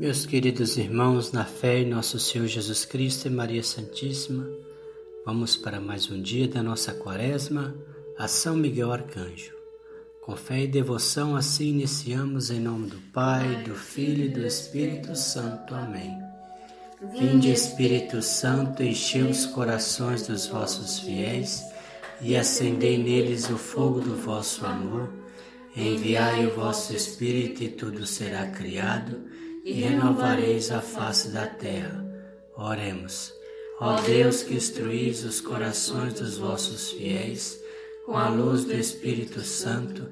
Meus queridos irmãos, na fé em nosso Senhor Jesus Cristo e Maria Santíssima, vamos para mais um dia da nossa quaresma, a São Miguel Arcanjo. Com fé e devoção, assim iniciamos em nome do Pai, do Filho e do Espírito Santo. Amém. Vinde, Espírito Santo, enchei os corações dos vossos fiéis e acendei neles o fogo do vosso amor. Enviai o vosso Espírito e tudo será criado e renovareis a face da terra. Oremos. Ó Deus que instruís os corações dos vossos fiéis com a luz do Espírito Santo,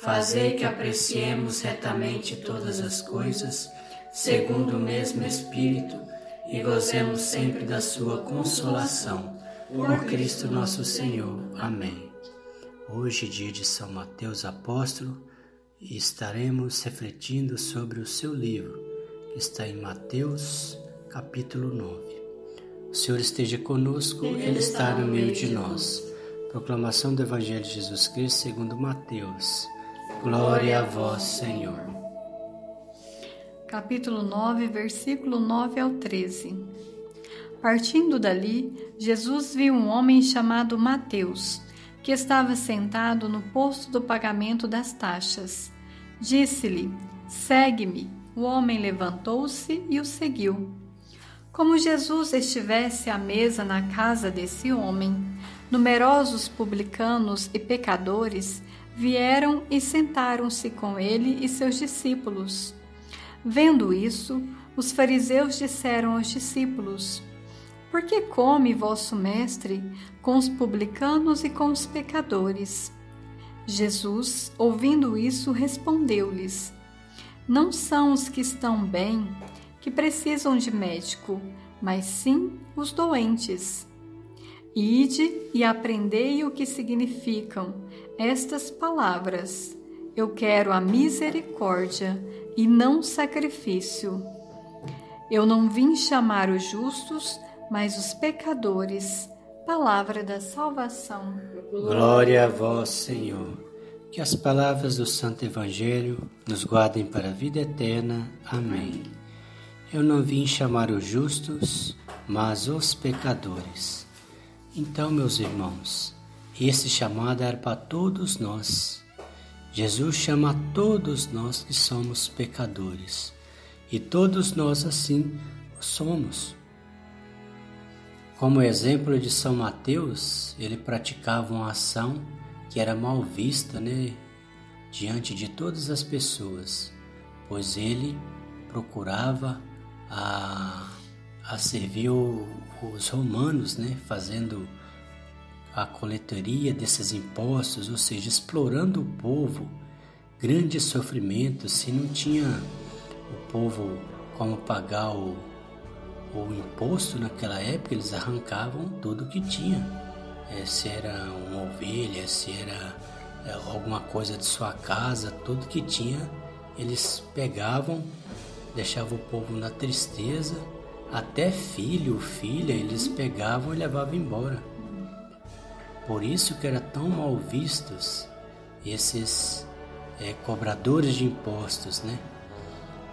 fazei que apreciemos retamente todas as coisas, segundo o mesmo Espírito, e gozemos sempre da sua consolação. Por Cristo nosso Senhor. Amém. Hoje, dia de São Mateus Apóstolo, estaremos refletindo sobre o seu livro, está em Mateus, capítulo 9. O Senhor esteja conosco, Ele está no meio de nós. Proclamação do Evangelho de Jesus Cristo segundo Mateus. Glória a vós, Senhor. Capítulo 9, versículo 9 ao 13. Partindo dali, Jesus viu um homem chamado Mateus que estava sentado no posto do pagamento das taxas. Disse-lhe: Segue-me. O homem levantou-se e o seguiu. Como Jesus estivesse à mesa na casa desse homem, numerosos publicanos e pecadores vieram e sentaram-se com ele e seus discípulos. Vendo isso, os fariseus disseram aos discípulos: por que come vosso mestre com os publicanos e com os pecadores? Jesus, ouvindo isso, respondeu-lhes: Não são os que estão bem que precisam de médico, mas sim os doentes. Ide e aprendei o que significam estas palavras. Eu quero a misericórdia e não sacrifício. Eu não vim chamar os justos, mas os pecadores. Palavra da salvação. Glória a vós, Senhor. Que as palavras do Santo Evangelho nos guardem para a vida eterna. Amém. Eu não vim chamar os justos, mas os pecadores. Então, meus irmãos, esse chamado era para todos nós. Jesus chama a todos nós que somos pecadores. E todos nós assim somos. Como exemplo de São Mateus, ele praticava uma ação que era mal vista né, diante de todas as pessoas, pois ele procurava a, a servir o, os romanos, né, fazendo a coletoria desses impostos, ou seja, explorando o povo, grandes sofrimentos, se não tinha o povo como pagar o o imposto naquela época, eles arrancavam tudo que tinha. É, se era uma ovelha, se era é, alguma coisa de sua casa, tudo que tinha, eles pegavam, deixavam o povo na tristeza, até filho, filha, eles pegavam e levavam embora. Por isso que era tão mal vistos esses é, cobradores de impostos, né?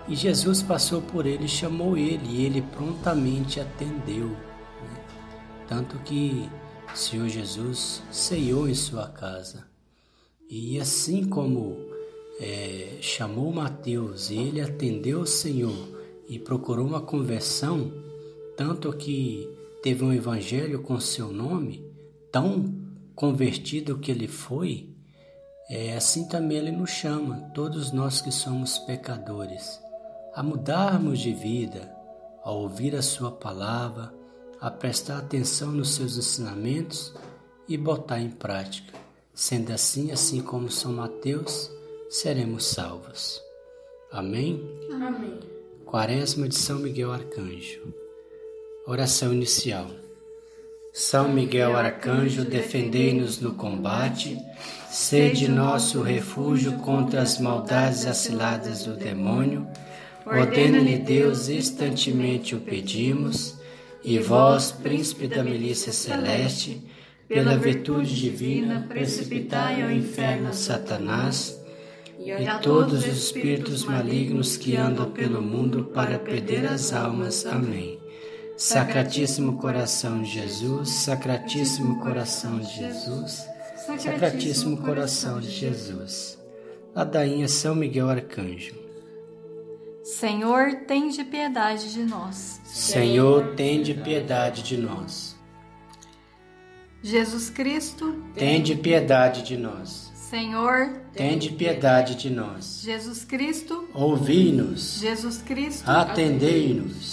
E Jesus passou por ele, chamou ele, e ele prontamente atendeu. Né? Tanto que Senhor Jesus ceiou em sua casa. E assim como é, chamou Mateus e ele atendeu o Senhor e procurou uma conversão, tanto que teve um evangelho com seu nome, tão convertido que ele foi, é, assim também ele nos chama, todos nós que somos pecadores a mudarmos de vida, a ouvir a Sua palavra, a prestar atenção nos seus ensinamentos e botar em prática. Sendo assim, assim como São Mateus, seremos salvos. Amém? Amém. Quaresma de São Miguel Arcanjo. Oração inicial. São Miguel Arcanjo, defendei-nos no combate, sede nosso refúgio contra as maldades aciladas do demônio Ordena-lhe Deus, instantemente o pedimos, e vós, príncipe da milícia celeste, pela virtude divina, precipitai ao inferno Satanás, e todos os espíritos malignos que andam pelo mundo para perder as almas. Amém. Sacratíssimo coração de Jesus, Sacratíssimo coração de Jesus, Sacratíssimo coração de Jesus. Ladainha São Miguel Arcanjo. Senhor, tem de piedade de nós. Senhor, tem de piedade de nós. Jesus Cristo, tem de piedade de nós. Senhor, tende piedade de nós. Jesus Cristo, ouvi-nos. Jesus Cristo, atendei-nos.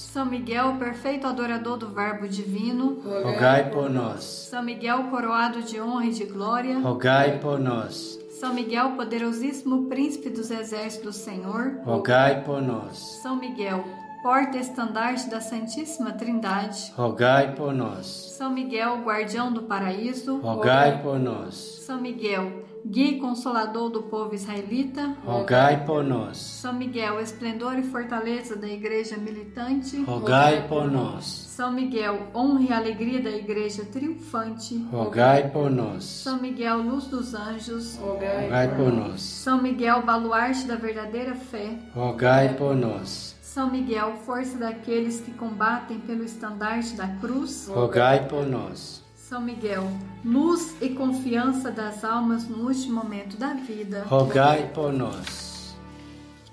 São Miguel, perfeito adorador do Verbo Divino, rogai por nós. São Miguel, coroado de honra e de glória, rogai por nós. São Miguel, poderosíssimo príncipe dos exércitos do Senhor, rogai por nós. São Miguel, porta estandarte da Santíssima Trindade, rogai por nós. São Miguel, guardião do paraíso, rogai por nós. São Miguel, guia e consolador do povo israelita, rogai por nós. São Miguel, esplendor e fortaleza da igreja militante, rogai por nós. São Miguel, honra e alegria da igreja triunfante, rogai por nós. São Miguel, luz dos anjos, rogai, rogai por nós. São Miguel, baluarte da verdadeira fé, rogai por nós. São Miguel, força daqueles que combatem pelo estandarte da cruz, rogai por nós. São Miguel, luz e confiança das almas no último momento da vida. Rogai por nós.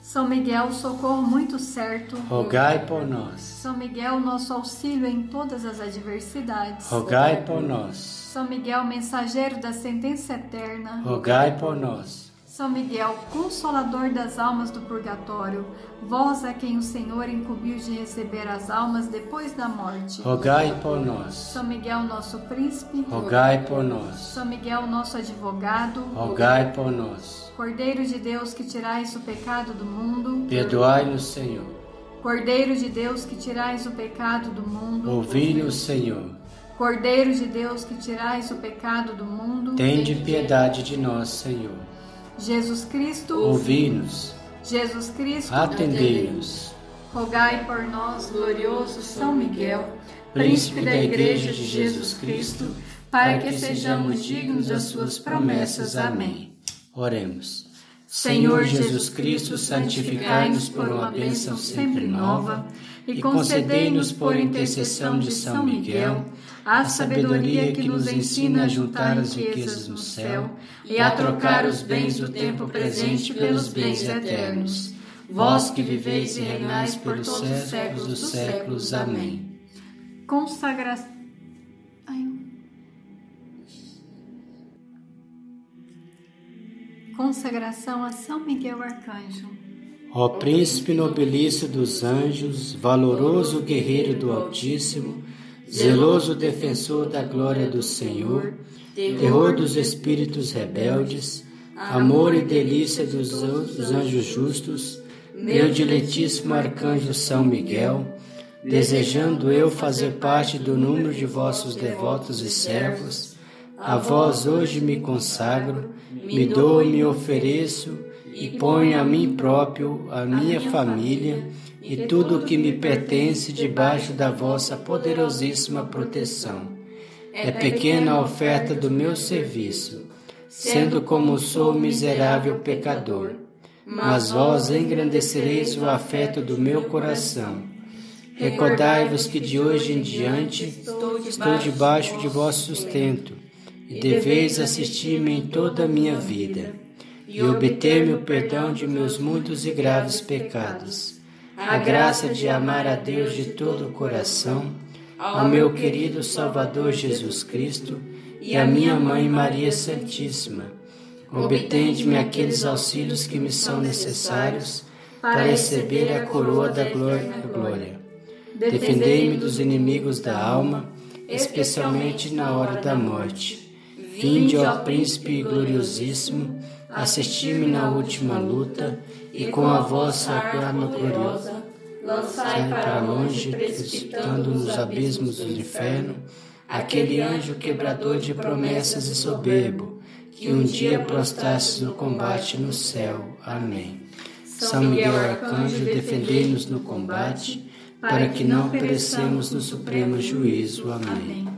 São Miguel, socorro muito certo. Rogai por nós. São Miguel, nosso auxílio em todas as adversidades. Rogai por nós. São Miguel, mensageiro da sentença eterna. Rogai por nós. São Miguel, consolador das almas do purgatório, vós a quem o Senhor incumbiu de receber as almas depois da morte. Rogai por nós. São Miguel, nosso príncipe. Rogai por nós. São Miguel, nosso advogado. Rogai por nós. Cordeiro de Deus que tirais o pecado do mundo. Perdoai-nos, Senhor. Cordeiro de Deus que tirais o pecado do mundo. Ouvi-nos, Senhor. Cordeiro de Deus que tirais o pecado do mundo. Tende piedade de nós, Senhor. Jesus Cristo, ouvi-nos. Jesus Cristo, atendei-nos. Rogai por nós, glorioso São Miguel, príncipe da Igreja de Jesus Cristo, para que sejamos dignos das suas promessas. Amém. Oremos. Senhor Jesus Cristo, santificai-nos por uma bênção sempre nova e concedei-nos por intercessão de São Miguel a sabedoria que nos ensina a juntar as riquezas no céu e a trocar os bens do tempo presente pelos bens eternos. Vós que viveis e reinais por todos os séculos dos séculos. Amém. Consagração. Consagração a São Miguel Arcanjo. Ó príncipe nobilício dos anjos, valoroso guerreiro do Altíssimo, zeloso defensor da glória do Senhor, terror dos espíritos rebeldes, amor e delícia dos anjos justos, meu diletíssimo arcanjo São Miguel, desejando eu fazer parte do número de vossos devotos e servos, a vós hoje me consagro, me dou e me ofereço, e ponho a mim próprio, a minha família, e tudo o que me pertence debaixo da vossa poderosíssima proteção. É pequena a oferta do meu serviço, sendo como sou miserável pecador. Mas vós engrandecereis o afeto do meu coração. Recordai-vos que de hoje em diante estou debaixo de vosso sustento, e deveis assistir-me em toda a minha vida, e obter-me o perdão de meus muitos e graves pecados a graça de amar a Deus de todo o coração, ao meu querido Salvador Jesus Cristo e à minha Mãe Maria Santíssima. Obtende-me aqueles auxílios que me são necessários para receber a coroa da glória. Defendei-me dos inimigos da alma, especialmente na hora da morte. Vinde, ó Príncipe gloriosíssimo, assisti-me na última luta e com a vossa arma gloriosa lançai para longe, precipitando nos abismos do inferno, aquele anjo quebrador de promessas e soberbo, que um dia prostrasse no combate no céu. Amém. São Miguel Arcanjo, defendei-nos no combate, para que não perecemos no supremo juízo. Amém.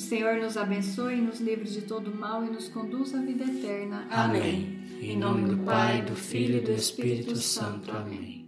O Senhor nos abençoe, nos livre de todo mal e nos conduz à vida eterna. Amém. Em nome do Pai, do Filho e do Espírito Santo. Amém.